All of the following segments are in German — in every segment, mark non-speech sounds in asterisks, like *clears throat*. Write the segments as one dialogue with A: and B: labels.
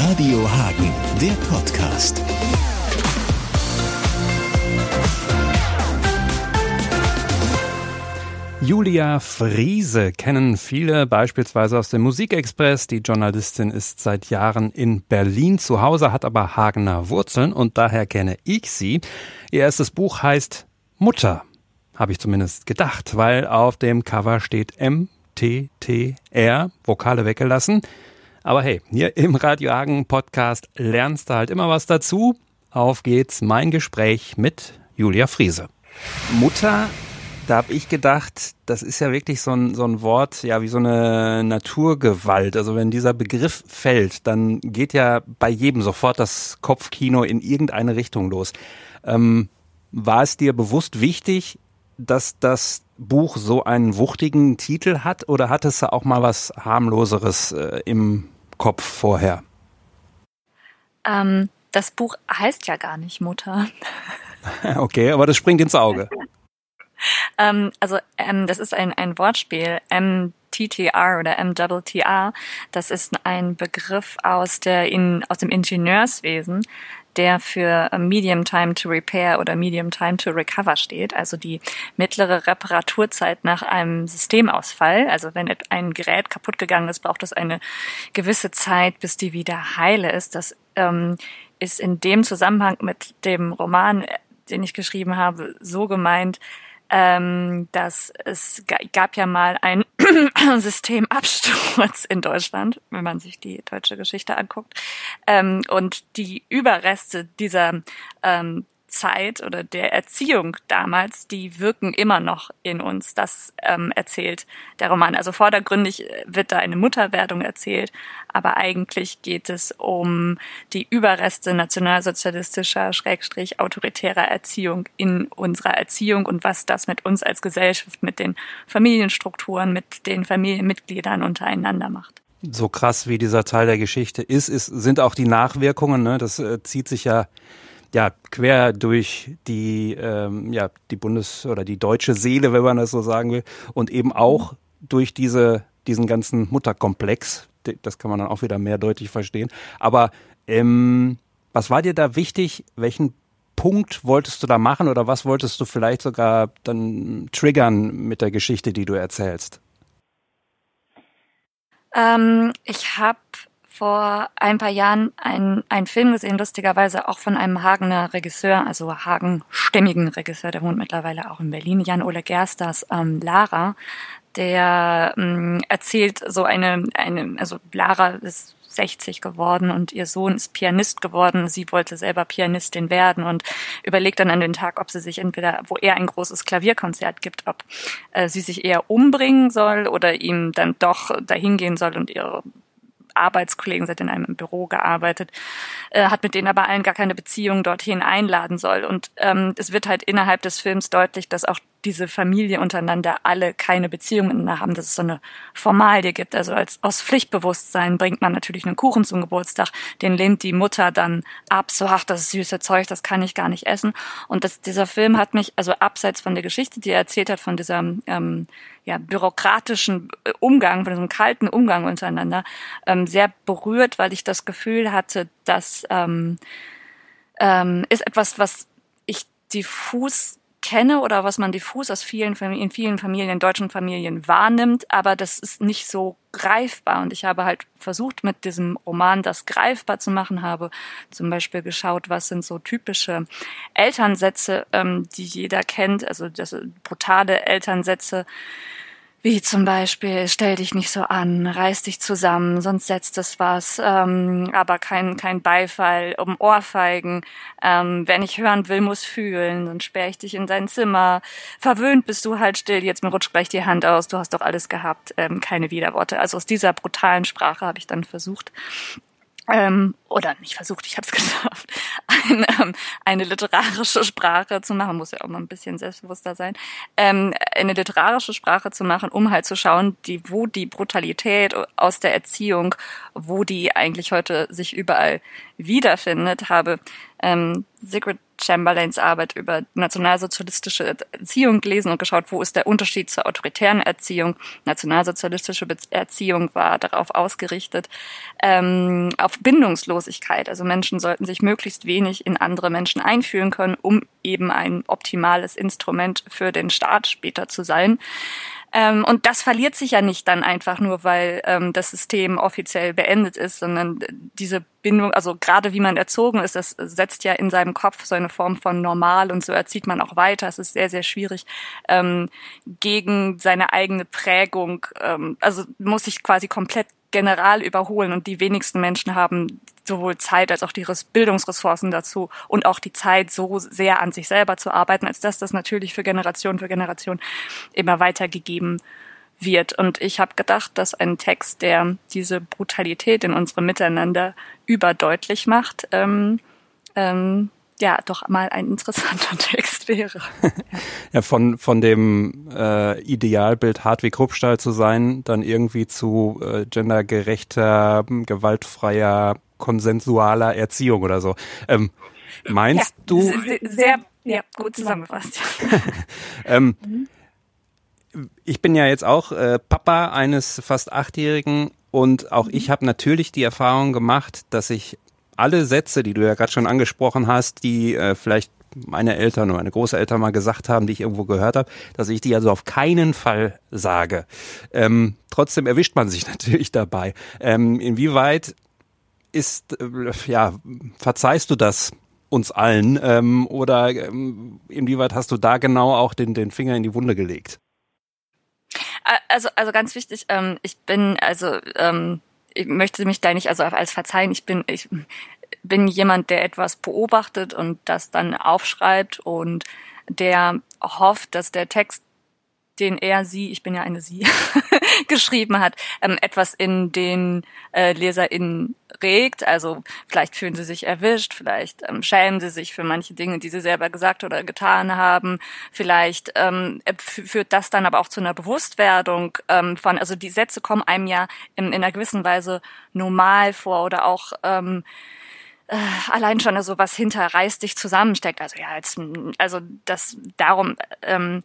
A: Radio Hagen, der Podcast.
B: Julia Friese kennen viele beispielsweise aus dem Musikexpress. Die Journalistin ist seit Jahren in Berlin zu Hause, hat aber Hagener Wurzeln und daher kenne ich sie. Ihr erstes Buch heißt Mutter, habe ich zumindest gedacht, weil auf dem Cover steht M T T R, Vokale weggelassen. Aber hey, hier im Radio Hagen Podcast lernst du halt immer was dazu. Auf geht's, mein Gespräch mit Julia Friese. Mutter, da habe ich gedacht, das ist ja wirklich so ein, so ein Wort, ja, wie so eine Naturgewalt. Also wenn dieser Begriff fällt, dann geht ja bei jedem sofort das Kopfkino in irgendeine Richtung los. Ähm, war es dir bewusst wichtig, dass das Buch so einen wuchtigen Titel hat oder hattest du auch mal was harmloseres äh, im Kopf vorher?
C: Ähm, das Buch heißt ja gar nicht Mutter. *laughs*
B: okay, aber das springt ins Auge. *laughs*
C: ähm, also ähm, das ist ein, ein Wortspiel. MTTR oder MWTR, das ist ein Begriff aus, der in, aus dem Ingenieurswesen, der für Medium Time to Repair oder Medium Time to Recover steht, also die mittlere Reparaturzeit nach einem Systemausfall. Also wenn ein Gerät kaputt gegangen ist, braucht es eine gewisse Zeit, bis die wieder heile ist. Das ähm, ist in dem Zusammenhang mit dem Roman, den ich geschrieben habe, so gemeint, ähm, dass es gab ja mal einen *clears throat* Systemabsturz in Deutschland, wenn man sich die deutsche Geschichte anguckt. Ähm, und die Überreste dieser ähm, Zeit oder der Erziehung damals, die wirken immer noch in uns. Das ähm, erzählt der Roman. Also vordergründig äh, wird da eine Mutterwerdung erzählt, aber eigentlich geht es um die Überreste nationalsozialistischer, schrägstrich autoritärer Erziehung in unserer Erziehung und was das mit uns als Gesellschaft, mit den Familienstrukturen, mit den Familienmitgliedern untereinander macht
B: so krass wie dieser Teil der Geschichte ist, ist sind auch die Nachwirkungen. Ne? Das äh, zieht sich ja ja quer durch die ähm, ja die Bundes oder die deutsche Seele, wenn man das so sagen will, und eben auch durch diese diesen ganzen Mutterkomplex. Das kann man dann auch wieder mehr deutlich verstehen. Aber ähm, was war dir da wichtig? Welchen Punkt wolltest du da machen oder was wolltest du vielleicht sogar dann triggern mit der Geschichte, die du erzählst?
C: Ähm, ich habe vor ein paar Jahren einen, einen Film gesehen, lustigerweise auch von einem Hagener Regisseur, also Hagen-stämmigen Regisseur, der wohnt mittlerweile auch in Berlin, Jan-Ole Gersters, ähm, Lara, der ähm, erzählt so eine, eine, also Lara ist 60 geworden und ihr Sohn ist Pianist geworden. Sie wollte selber Pianistin werden und überlegt dann an den Tag, ob sie sich entweder, wo er ein großes Klavierkonzert gibt, ob äh, sie sich eher umbringen soll oder ihm dann doch dahin gehen soll und ihre Arbeitskollegen, sie hat in einem Büro gearbeitet, äh, hat mit denen aber allen gar keine Beziehung dorthin einladen soll. Und ähm, es wird halt innerhalb des Films deutlich, dass auch diese Familie untereinander alle keine Beziehung miteinander haben, dass es so eine Formalie gibt. Also als aus Pflichtbewusstsein bringt man natürlich einen Kuchen zum Geburtstag, den lehnt die Mutter dann ab, so ach, das süße Zeug, das kann ich gar nicht essen. Und das, dieser Film hat mich, also abseits von der Geschichte, die er erzählt hat, von dieser ähm, ja, bürokratischen äh, Umgang, von diesem kalten Umgang untereinander, ähm, sehr berührt, weil ich das Gefühl hatte, dass ähm, ähm, ist etwas, was ich diffus kenne oder was man diffus aus vielen in vielen Familien, deutschen Familien wahrnimmt, aber das ist nicht so greifbar. Und ich habe halt versucht, mit diesem Roman das greifbar zu machen, habe zum Beispiel geschaut, was sind so typische Elternsätze, ähm, die jeder kennt, also das brutale Elternsätze, wie zum Beispiel, stell dich nicht so an, reiß dich zusammen, sonst setzt es was, ähm, aber kein, kein Beifall, um Ohrfeigen. Ähm, wer nicht hören will, muss fühlen, dann sperre ich dich in dein Zimmer. Verwöhnt bist du halt still, jetzt mir rutscht gleich die Hand aus, du hast doch alles gehabt, ähm, keine Widerworte. Also aus dieser brutalen Sprache habe ich dann versucht, ähm, oder nicht versucht, ich habe es *laughs* geschafft, eine, ähm, eine literarische Sprache zu machen, muss ja auch mal ein bisschen selbstbewusster sein, ähm, eine literarische Sprache zu machen, um halt zu schauen, die, wo die Brutalität aus der Erziehung, wo die eigentlich heute sich überall wiederfindet, habe ähm, Sigrid Chamberlains Arbeit über nationalsozialistische Erziehung gelesen und geschaut, wo ist der Unterschied zur autoritären Erziehung. Nationalsozialistische Erziehung war darauf ausgerichtet, ähm, auf Bindungslosigkeit. Also Menschen sollten sich möglichst wenig in andere Menschen einführen können, um eben ein optimales Instrument für den Staat später zu sein. Ähm, und das verliert sich ja nicht dann einfach nur, weil ähm, das System offiziell beendet ist, sondern diese Bindung, also gerade wie man erzogen ist, das setzt ja in seinem Kopf so eine Form von normal und so erzieht man auch weiter. Es ist sehr, sehr schwierig, ähm, gegen seine eigene Prägung, ähm, also muss sich quasi komplett general überholen und die wenigsten Menschen haben sowohl Zeit als auch die Bildungsressourcen dazu und auch die Zeit, so sehr an sich selber zu arbeiten, als dass das natürlich für Generation für Generation immer weitergegeben wird. Und ich habe gedacht, dass ein Text, der diese Brutalität in unserem Miteinander überdeutlich macht, ähm, ähm, ja doch mal ein interessanter *laughs* Text wäre. *laughs*
B: ja, von, von dem äh, Idealbild Hartwig Ruppstahl zu sein, dann irgendwie zu äh, gendergerechter, gewaltfreier, konsensualer Erziehung oder so. Ähm, meinst ja, du?
C: Sehr, ja, gut zusammengefasst. *laughs*
B: ähm, mhm. Ich bin ja jetzt auch äh, Papa eines fast Achtjährigen und auch mhm. ich habe natürlich die Erfahrung gemacht, dass ich alle Sätze, die du ja gerade schon angesprochen hast, die äh, vielleicht meine Eltern oder meine Großeltern mal gesagt haben, die ich irgendwo gehört habe, dass ich die also auf keinen Fall sage. Ähm, trotzdem erwischt man sich *laughs* natürlich dabei. Ähm, inwieweit ist, äh, ja, verzeihst du das uns allen ähm, oder ähm, inwieweit hast du da genau auch den, den Finger in die Wunde gelegt?
C: Also, also ganz wichtig, ähm, ich bin, also ähm, ich möchte mich da nicht also als verzeihen, ich bin, ich bin jemand, der etwas beobachtet und das dann aufschreibt und der hofft, dass der Text den er sie, ich bin ja eine sie, *laughs* geschrieben hat, ähm, etwas in den äh, LeserInnen regt. Also vielleicht fühlen sie sich erwischt, vielleicht ähm, schämen sie sich für manche Dinge, die sie selber gesagt oder getan haben. Vielleicht ähm, führt das dann aber auch zu einer Bewusstwerdung ähm, von, also die Sätze kommen einem ja in, in einer gewissen Weise normal vor oder auch ähm, äh, allein schon so was hinter reißt dich zusammensteckt. Also ja, jetzt, also das darum ähm,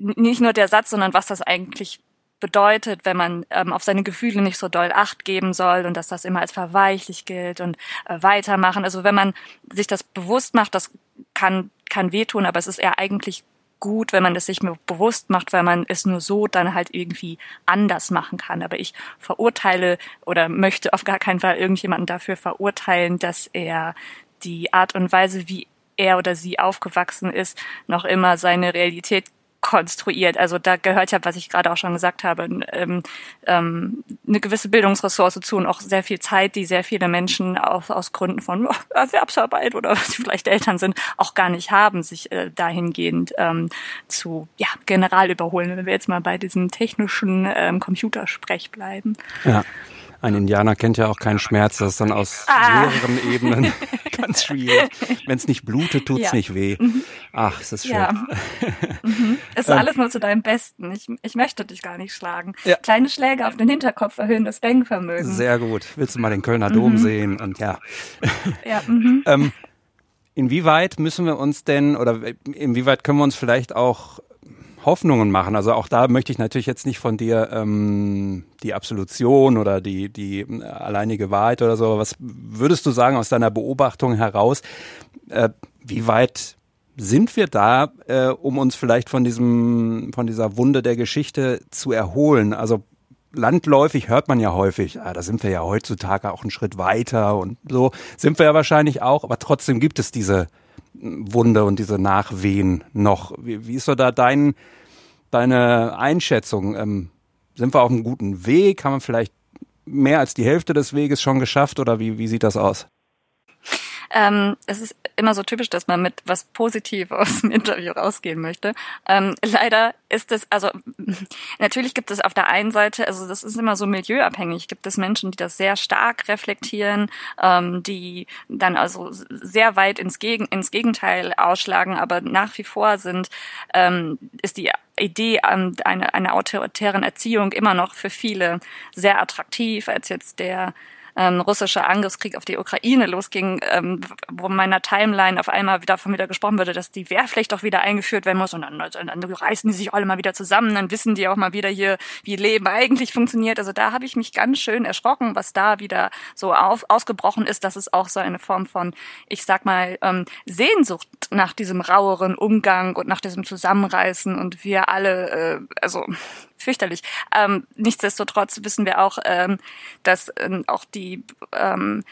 C: nicht nur der Satz, sondern was das eigentlich bedeutet, wenn man ähm, auf seine Gefühle nicht so doll Acht geben soll und dass das immer als verweichlich gilt und äh, weitermachen. Also wenn man sich das bewusst macht, das kann, kann wehtun, aber es ist eher eigentlich gut, wenn man es sich bewusst macht, weil man es nur so dann halt irgendwie anders machen kann. Aber ich verurteile oder möchte auf gar keinen Fall irgendjemanden dafür verurteilen, dass er die Art und Weise, wie er oder sie aufgewachsen ist, noch immer seine Realität konstruiert. Also da gehört ja, was ich gerade auch schon gesagt habe, ähm, ähm, eine gewisse Bildungsressource zu und auch sehr viel Zeit, die sehr viele Menschen aus, aus Gründen von *laughs* Erwerbsarbeit oder was vielleicht Eltern sind, auch gar nicht haben, sich äh, dahingehend ähm, zu ja, general überholen, wenn wir jetzt mal bei diesem technischen ähm, Computersprech bleiben.
B: Ja. Ein Indianer kennt ja auch keinen Schmerz, das ist dann aus ah. mehreren Ebenen *laughs* ganz schwierig. Wenn es nicht blutet, tut's ja. nicht weh. Mhm. Ach, es ist schön. Ja.
C: Mhm. *laughs* Es ist ähm. alles nur zu deinem Besten. Ich, ich möchte dich gar nicht schlagen. Ja. Kleine Schläge auf den Hinterkopf erhöhen das Denkvermögen.
B: Sehr gut. Willst du mal den Kölner Dom mhm. sehen? Und ja. *laughs* ja ähm, inwieweit müssen wir uns denn oder inwieweit können wir uns vielleicht auch Hoffnungen machen. Also auch da möchte ich natürlich jetzt nicht von dir ähm, die Absolution oder die, die äh, alleinige Wahrheit oder so. Was würdest du sagen aus deiner Beobachtung heraus? Äh, wie weit sind wir da, äh, um uns vielleicht von diesem, von dieser Wunde der Geschichte zu erholen? Also landläufig hört man ja häufig, ah, da sind wir ja heutzutage auch einen Schritt weiter und so sind wir ja wahrscheinlich auch, aber trotzdem gibt es diese Wunde und diese Nachwehen noch. Wie, wie ist so da dein, deine Einschätzung? Ähm, sind wir auf einem guten Weg? Haben wir vielleicht mehr als die Hälfte des Weges schon geschafft oder wie, wie sieht das aus?
C: Ähm, es ist immer so typisch, dass man mit was Positivem aus dem Interview rausgehen möchte. Ähm, leider ist es, also natürlich gibt es auf der einen Seite, also das ist immer so milieuabhängig, gibt es Menschen, die das sehr stark reflektieren, ähm, die dann also sehr weit ins, Gegen, ins Gegenteil ausschlagen, aber nach wie vor sind, ähm, ist die Idee ähm, einer, einer autoritären Erziehung immer noch für viele sehr attraktiv als jetzt der ähm, russische Angriffskrieg auf die Ukraine losging, ähm, wo in meiner Timeline auf einmal davon wieder gesprochen wurde, dass die Wehrpflicht doch wieder eingeführt werden muss und dann, also, dann reißen die sich alle mal wieder zusammen, dann wissen die auch mal wieder hier, wie Leben eigentlich funktioniert. Also da habe ich mich ganz schön erschrocken, was da wieder so auf, ausgebrochen ist, dass es auch so eine Form von, ich sag mal, ähm, Sehnsucht nach diesem raueren Umgang und nach diesem Zusammenreißen und wir alle, äh, also fürchterlich. Ähm, nichtsdestotrotz wissen wir auch, ähm, dass ähm, auch die ähm,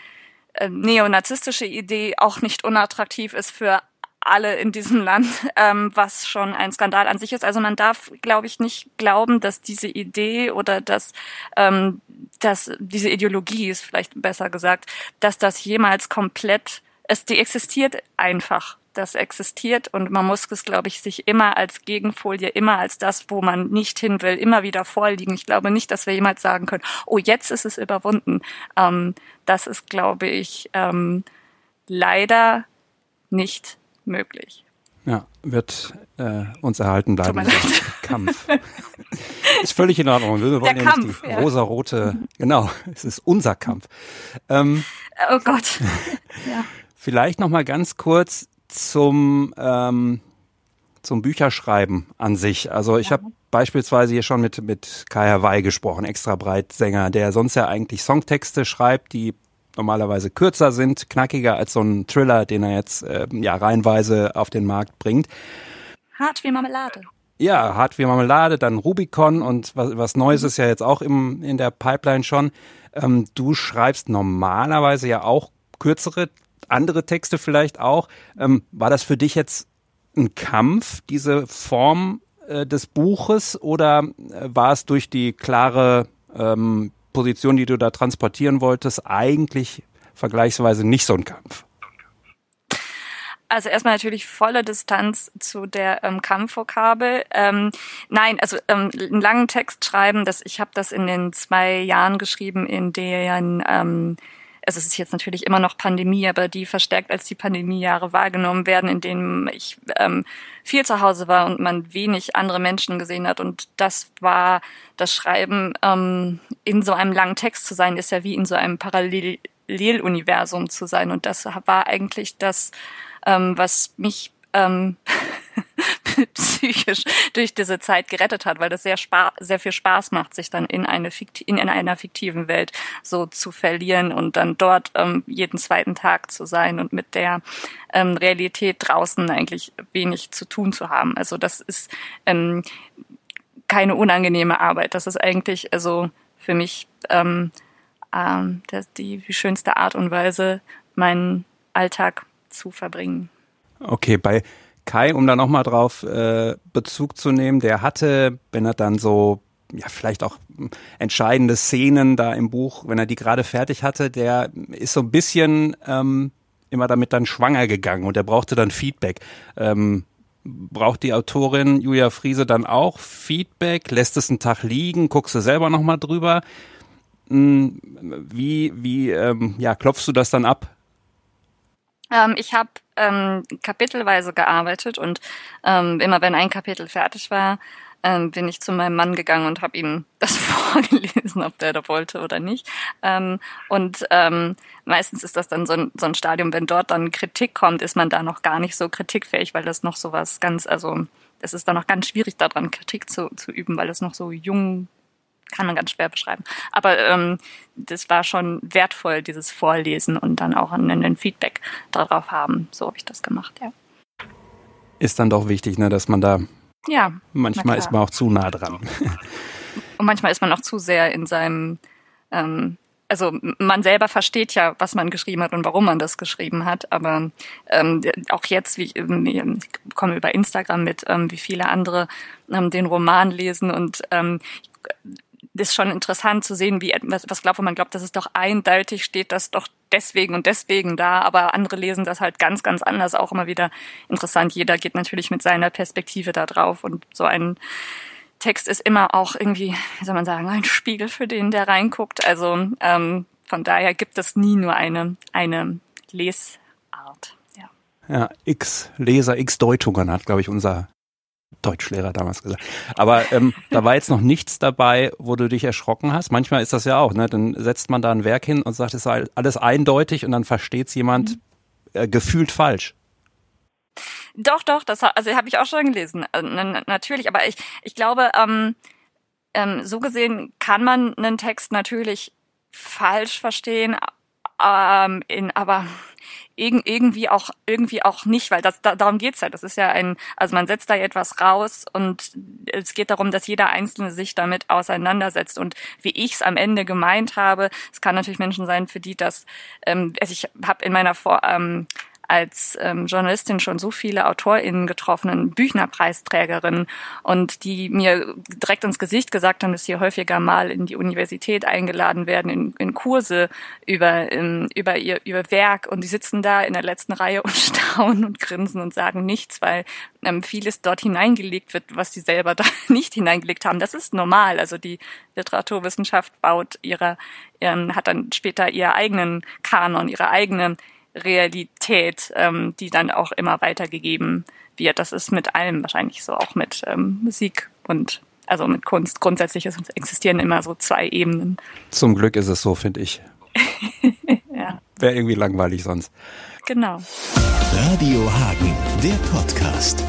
C: äh, neonazistische Idee auch nicht unattraktiv ist für alle in diesem Land, *laughs* ähm, was schon ein Skandal an sich ist. Also man darf, glaube ich, nicht glauben, dass diese Idee oder dass, ähm, dass diese Ideologie ist vielleicht besser gesagt, dass das jemals komplett, es die existiert einfach das existiert und man muss es, glaube ich, sich immer als Gegenfolie, immer als das, wo man nicht hin will, immer wieder vorliegen. Ich glaube nicht, dass wir jemals sagen können, oh, jetzt ist es überwunden. Ähm, das ist, glaube ich, ähm, leider nicht möglich.
B: Ja, wird äh, uns erhalten bleiben. Kampf. *laughs* ist völlig in Ordnung. Wir wollen Der ja Kampf, nicht die ja. rosarote, genau, es ist unser Kampf. Ähm,
C: oh Gott. *laughs* ja.
B: Vielleicht noch mal ganz kurz zum, ähm, zum Bücherschreiben an sich. Also ich ja. habe beispielsweise hier schon mit, mit Kai Hawaii gesprochen, extra Breitsänger, der sonst ja eigentlich Songtexte schreibt, die normalerweise kürzer sind, knackiger als so ein Thriller, den er jetzt äh, ja reihenweise auf den Markt bringt.
C: Hart wie Marmelade.
B: Ja, hart wie Marmelade, dann Rubicon und was, was Neues ist ja jetzt auch im, in der Pipeline schon. Ähm, du schreibst normalerweise ja auch kürzere andere Texte vielleicht auch. Ähm, war das für dich jetzt ein Kampf, diese Form äh, des Buches, oder äh, war es durch die klare ähm, Position, die du da transportieren wolltest, eigentlich vergleichsweise nicht so ein Kampf?
C: Also erstmal natürlich volle Distanz zu der ähm, Kampfvokabel. Ähm, nein, also ähm, einen langen Text schreiben, das, ich habe das in den zwei Jahren geschrieben, in denen ähm, also es ist jetzt natürlich immer noch Pandemie, aber die verstärkt als die Pandemiejahre wahrgenommen werden, in denen ich ähm, viel zu Hause war und man wenig andere Menschen gesehen hat. Und das war das Schreiben ähm, in so einem langen Text zu sein, ist ja wie in so einem Paralleluniversum zu sein. Und das war eigentlich das, ähm, was mich ähm, *laughs* psychisch durch diese Zeit gerettet hat, weil das sehr, sehr viel Spaß macht, sich dann in, eine in einer fiktiven Welt so zu verlieren und dann dort ähm, jeden zweiten Tag zu sein und mit der ähm, Realität draußen eigentlich wenig zu tun zu haben. Also das ist ähm, keine unangenehme Arbeit. Das ist eigentlich also für mich ähm, ähm, die schönste Art und Weise, meinen Alltag zu verbringen.
B: Okay, bei Kai, um da nochmal drauf äh, Bezug zu nehmen, der hatte, wenn er dann so, ja, vielleicht auch entscheidende Szenen da im Buch, wenn er die gerade fertig hatte, der ist so ein bisschen ähm, immer damit dann schwanger gegangen und er brauchte dann Feedback. Ähm, braucht die Autorin Julia Friese dann auch Feedback? Lässt es einen Tag liegen? Guckst du selber nochmal drüber? Hm, wie, wie, ähm, ja, klopfst du das dann ab?
C: Ähm, ich habe ähm, kapitelweise gearbeitet und ähm, immer wenn ein Kapitel fertig war, ähm, bin ich zu meinem Mann gegangen und habe ihm *laughs* das vorgelesen, ob der da wollte oder nicht. Ähm, und ähm, meistens ist das dann so ein, so ein Stadium, wenn dort dann Kritik kommt, ist man da noch gar nicht so kritikfähig, weil das noch so was ganz, also es ist dann noch ganz schwierig daran Kritik zu, zu üben, weil es noch so jung kann man ganz schwer beschreiben. Aber ähm, das war schon wertvoll, dieses Vorlesen und dann auch ein, Feedback darauf haben. So habe ich das gemacht, ja.
B: Ist dann doch wichtig, ne, dass man da
C: ja,
B: manchmal ist man auch zu nah dran.
C: Und manchmal ist man auch zu sehr in seinem ähm, also man selber versteht ja, was man geschrieben hat und warum man das geschrieben hat, aber ähm, auch jetzt, wie ähm, ich komme über Instagram mit, ähm, wie viele andere ähm, den Roman lesen und ähm, ist schon interessant zu sehen, wie was, was glaubt, man glaubt, dass es doch eindeutig steht, dass doch deswegen und deswegen da, aber andere lesen das halt ganz, ganz anders, auch immer wieder interessant. Jeder geht natürlich mit seiner Perspektive da drauf und so ein Text ist immer auch irgendwie, wie soll man sagen, ein Spiegel für den, der reinguckt. Also ähm, von daher gibt es nie nur eine, eine Lesart. Ja,
B: ja x Leser, x Deutungen hat, glaube ich, unser Deutschlehrer damals gesagt. Aber ähm, da war jetzt noch nichts dabei, wo du dich erschrocken hast. Manchmal ist das ja auch, ne? Dann setzt man da ein Werk hin und sagt, es sei alles eindeutig und dann versteht es jemand mhm. äh, gefühlt falsch.
C: Doch, doch, das also habe ich auch schon gelesen. Äh, natürlich, aber ich, ich glaube, ähm, ähm, so gesehen kann man einen Text natürlich falsch verstehen, ähm, in, aber irgendwie auch irgendwie auch nicht, weil das da, darum geht's ja. Das ist ja ein, also man setzt da etwas raus und es geht darum, dass jeder Einzelne sich damit auseinandersetzt. Und wie ich es am Ende gemeint habe, es kann natürlich Menschen sein, für die das, ähm, also ich habe in meiner Vor ähm, als ähm, Journalistin schon so viele AutorInnen getroffen, Büchnerpreisträgerinnen und die mir direkt ins Gesicht gesagt haben, dass sie häufiger mal in die Universität eingeladen werden, in, in Kurse über, in, über ihr über Werk und die sitzen da in der letzten Reihe und *laughs* staunen und grinsen und sagen nichts, weil ähm, vieles dort hineingelegt wird, was sie selber da *laughs* nicht hineingelegt haben. Das ist normal. Also die Literaturwissenschaft baut ihre, ähm, hat dann später ihr eigenen Kanon, ihre eigene Realität, ähm, die dann auch immer weitergegeben wird. Das ist mit allem wahrscheinlich so, auch mit ähm, Musik und also mit Kunst. Grundsätzlich ist, existieren immer so zwei Ebenen.
B: Zum Glück ist es so, finde ich. *laughs* ja. Wäre irgendwie langweilig sonst.
C: Genau.
A: Radio Hagen, der Podcast.